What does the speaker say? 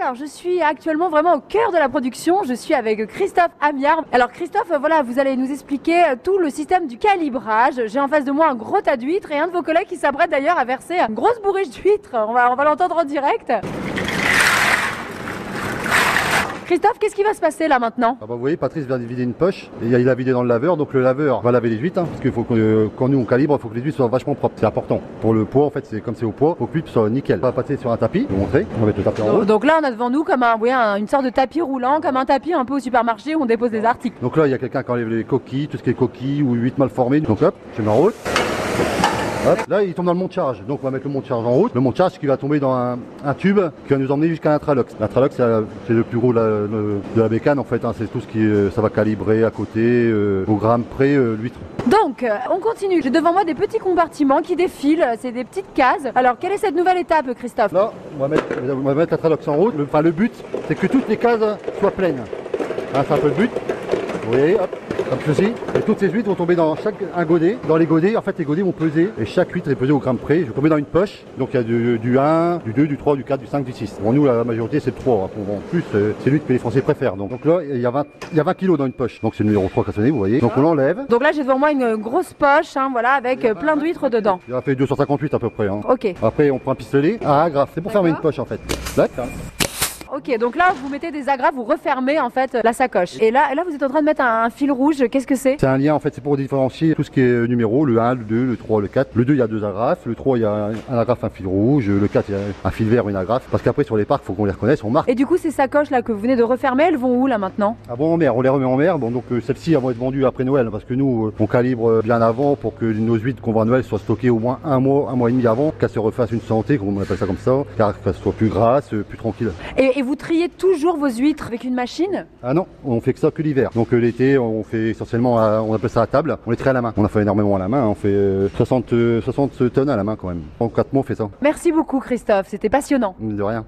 Alors, je suis actuellement vraiment au cœur de la production. Je suis avec Christophe Amiard. Alors, Christophe, voilà, vous allez nous expliquer euh, tout le système du calibrage. J'ai en face de moi un gros tas d'huîtres et un de vos collègues qui s'apprête d'ailleurs à verser une grosse bourriche d'huîtres. On on va l'entendre en direct. Christophe, qu'est-ce qui va se passer là maintenant? Ah bah vous voyez, Patrice vient de vider une poche et il a vidé dans le laveur, donc le laveur va laver les huîtres, hein, parce qu'il faut que euh, quand nous on calibre, il faut que les huîtres soient vachement propres, c'est important. Pour le poids, en fait, c'est comme c'est au poids, faut que l'huître soit nickel. On va passer sur un tapis, je vais vous montrer, on va mettre le tapis en haut. donc, là, on a devant nous comme un, oui, un- une sorte de tapis roulant, comme un tapis un peu au supermarché où on dépose des articles. Donc là, il y a quelqu'un qui enlève les coquilles, tout ce qui est coquilles ou huîtres mal formées. Donc hop, je mets en route. Hop, là, il tombe dans le monte charge. Donc on va mettre le monte charge en route. Le monte charge qui va tomber dans un, un tube qui va nous emmener jusqu'à l'intralox. L'intralox, c'est le plus gros de la, le- de la bécane en fait. hein. C'est tout ce qui est, ça va calibrer à côté, euh, au gramme près, euh, l'huître. Donc, euh, on continue. J'ai devant moi des petits compartiments qui défilent. C'est des petites cases. Alors, quelle est cette nouvelle étape, Christophe? Là, on va mettre, on va mettre l'intralox en route. Le, enfin, le but, c'est que toutes les cases soient pleines. Hein, c'est un peu le but. Vous voyez, hop, comme ceci. Et toutes ces huîtres vont tomber dans chaque un godet. Dans les godets, en fait, les godets vont peser. Et chaque huître est pesée au gramme près. Je vais tomber dans une poche. Donc il y a du, du 1, du 2, du 3, du 4, du 5, du 6. Bon, nous, la majorité, c'est le 3. hein. En plus, euh, c'est l'huître que les Français préfèrent. Donc, donc là, il y, a 20, il y a 20 kilos dans une poche. Donc c'est le numéro 3 qui a sonné, vous voyez. Donc on l'enlève. Donc là, j'ai devant moi une grosse poche, hein, voilà, avec euh, plein d'huîtres dedans. Il a fait 258 à peu près. hein. Ok. Après, on prend un pistolet. Ah, agrafe. C'est pour fermer une poche en fait. Là, Ok, donc là, vous mettez des agrafes, vous refermez en fait la sacoche. Et là, là vous êtes en train de mettre un, un fil rouge. Qu'est-ce que c'est? C'est un lien en fait, c'est pour différencier tout ce qui est numéro, le 1, le 2, le 3, le 4. Le 2, il y a deux agrafes, le 3, il y a un, un agrafe, un fil rouge, le 4, il y a un fil vert, une agrafe. Parce qu'après sur les parcs, faut qu'on les reconnaisse, on marque. Et du coup, ces sacoches là que vous venez de refermer, elles vont où là maintenant? Ah bon en mer, on les remet en mer. Bon donc euh, celles-ci elles vont être vendues après Noël parce que nous euh, on calibre euh, bien avant pour que nos huîtres qu'on vend à Noël soient stockées au moins un mois, un mois et demi avant, qu'elles se refassent une santé, comme on appelle ça comme ça, car qu'elles soient plus grasses, euh, plus tranquilles. et, et vous triez toujours vos huîtres avec une machine? Ah non, on fait que ça que l'hiver. Donc euh, l'été, on fait essentiellement, à- on appelle ça à table, on les trie à la main. On a fait énormément à la main, on fait euh, 60, euh, 60 tonnes à la main quand même. En 4 mois on fait ça, Merci beaucoup, Christophe. C'était passionnant. de rien.